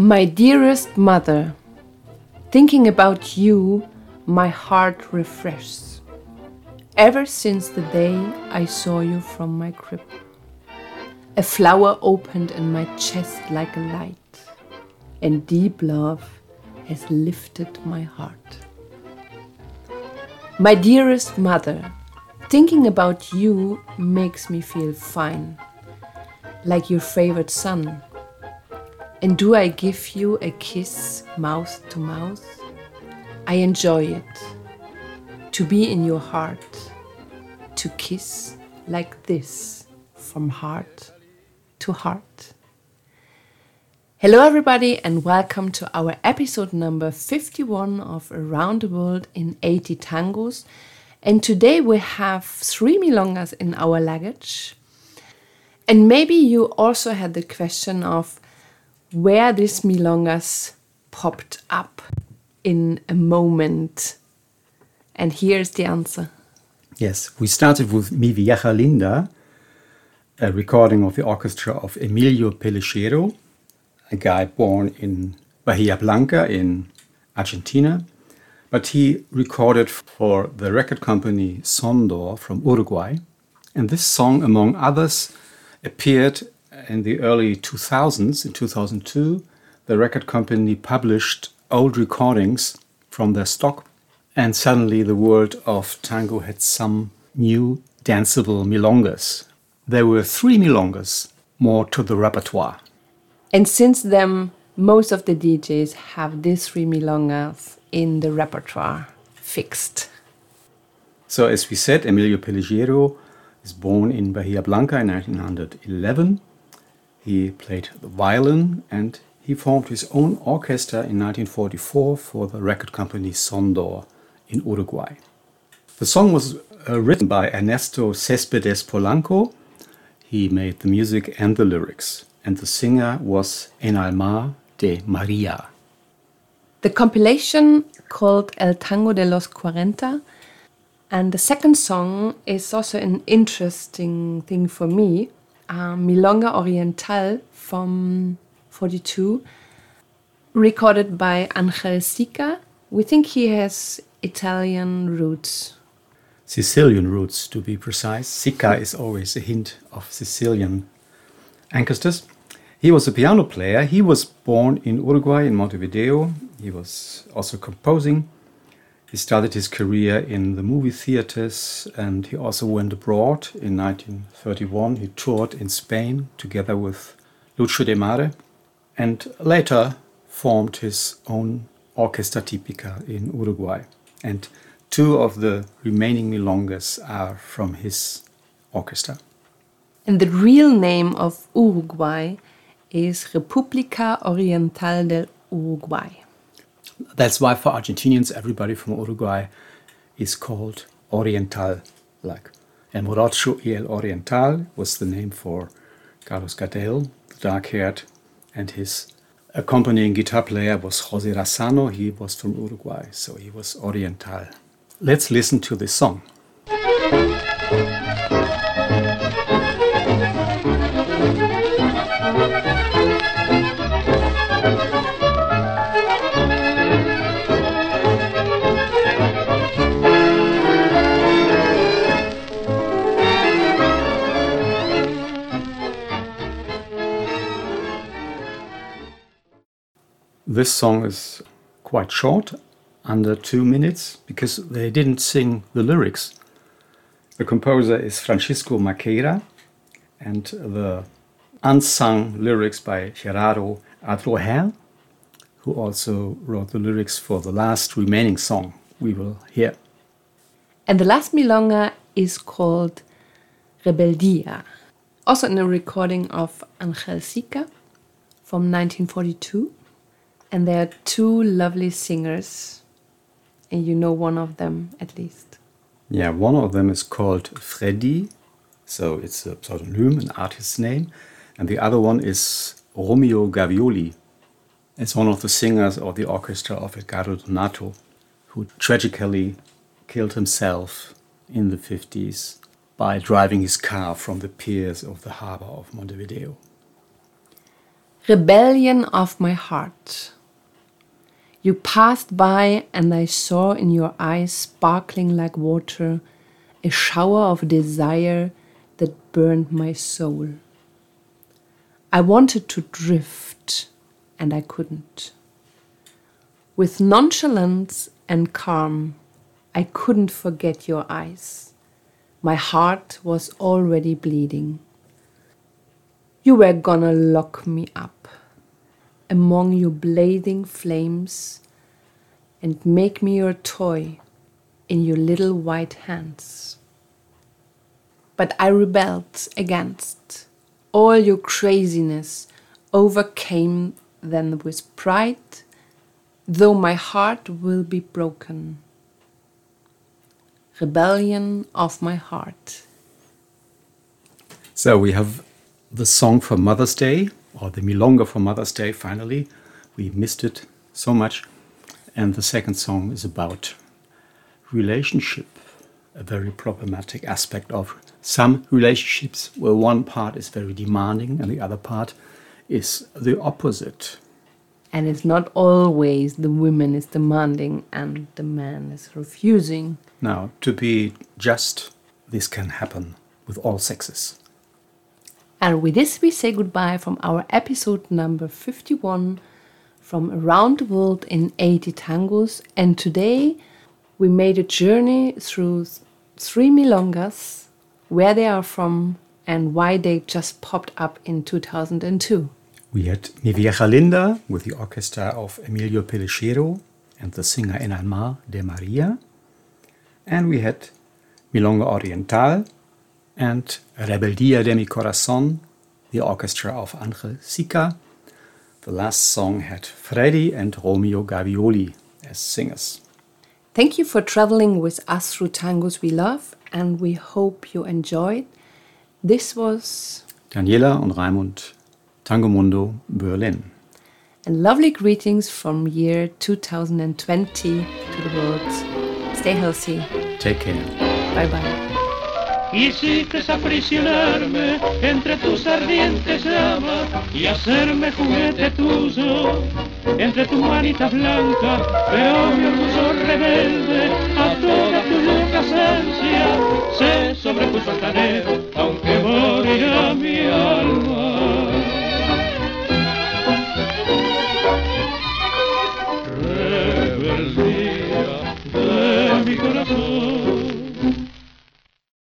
My dearest mother, thinking about you, my heart refreshes. Ever since the day I saw you from my crib, a flower opened in my chest like a light, and deep love has lifted my heart. My dearest mother, thinking about you makes me feel fine, like your favorite son and do I give you a kiss mouth to mouth? I enjoy it. To be in your heart, to kiss like this from heart to heart. Hello, everybody, and welcome to our episode number 51 of Around the World in 80 Tangos. And today we have three milongas in our luggage. And maybe you also had the question of where these milongas popped up in a moment. And here's the answer. Yes, we started with Mi Vieja Linda, a recording of the orchestra of Emilio Pellejero, a guy born in Bahia Blanca in Argentina. But he recorded for the record company Sondor from Uruguay. And this song, among others, appeared in the early 2000s, in 2002, the record company published old recordings from their stock, and suddenly the world of tango had some new danceable milongas. There were three milongas more to the repertoire. And since then, most of the DJs have these three milongas in the repertoire fixed. So, as we said, Emilio Pellejero is born in Bahia Blanca in 1911. He played the violin and he formed his own orchestra in 1944 for the record company Sondor in Uruguay. The song was uh, written by Ernesto Céspedes Polanco. He made the music and the lyrics, and the singer was Enalmar de Maria. The compilation called El Tango de los Cuarenta, and the second song is also an interesting thing for me uh, Milonga Oriental from 42, recorded by Angel Sica. We think he has Italian roots. Sicilian roots, to be precise. Sica is always a hint of Sicilian ancestors. He was a piano player. He was born in Uruguay, in Montevideo. He was also composing. He started his career in the movie theaters and he also went abroad. In 1931, he toured in Spain together with Lucio Demare and later formed his own Orquesta Típica in Uruguay. And two of the remaining milongas are from his orchestra. And the real name of Uruguay is República Oriental del Uruguay. That's why for Argentinians, everybody from Uruguay is called Oriental. Like El Morocho y el Oriental was the name for Carlos Gardel, the dark haired, and his accompanying guitar player was Jose Razzano. He was from Uruguay, so he was Oriental. Let's listen to this song. This song is quite short, under two minutes, because they didn't sing the lyrics. The composer is Francisco Maqueira, and the unsung lyrics by Gerardo Adroher, who also wrote the lyrics for the last remaining song we will hear. And the last milonga is called Rebeldia, also in a recording of Angel Sica from 1942 and there are two lovely singers, and you know one of them at least. Yeah, one of them is called Freddy So it's a pseudonym, an artist's name. And the other one is Romeo Gavioli. It's one of the singers of the orchestra of Edgardo Donato, who tragically killed himself in the 50s by driving his car from the piers of the harbor of Montevideo. Rebellion of my heart. You passed by, and I saw in your eyes, sparkling like water, a shower of desire that burned my soul. I wanted to drift, and I couldn't. With nonchalance and calm, I couldn't forget your eyes. My heart was already bleeding. You were gonna lock me up among your blazing flames and make me your toy in your little white hands. But I rebelled against all your craziness, overcame them with pride, though my heart will be broken. Rebellion of my heart. So we have the song for Mother's Day, or the Milonga for Mother's Day, finally. We missed it so much. And the second song is about relationship, a very problematic aspect of some relationships where one part is very demanding and the other part is the opposite. And it's not always the woman is demanding and the man is refusing. Now, to be just, this can happen with all sexes. And with this, we say goodbye from our episode number 51 from Around the World in 80 Tangos. And today we made a journey through three milongas, where they are from, and why they just popped up in 2002. We had Mi Vieja Linda with the orchestra of Emilio Pellejero and the singer Enalmar de Maria. And we had Milonga Oriental and Rebeldia de mi Corazón, the orchestra of Angel Sica. The last song had Freddy and Romeo Gavioli as singers. Thank you for traveling with us through tangos we love, and we hope you enjoyed. This was Daniela and Raimund, Tango Mundo, Berlin. And lovely greetings from year 2020 to the world. Stay healthy. Take care. Bye bye. Quisiste aprisionarme entre tus ardientes llamas y hacerme juguete tuyo entre tus manitas blancas, pero mi orgullo rebelde a toda tu loca esencia se sobrepuso altanero, aunque morirá mi alma. Rebeldía de mi corazón.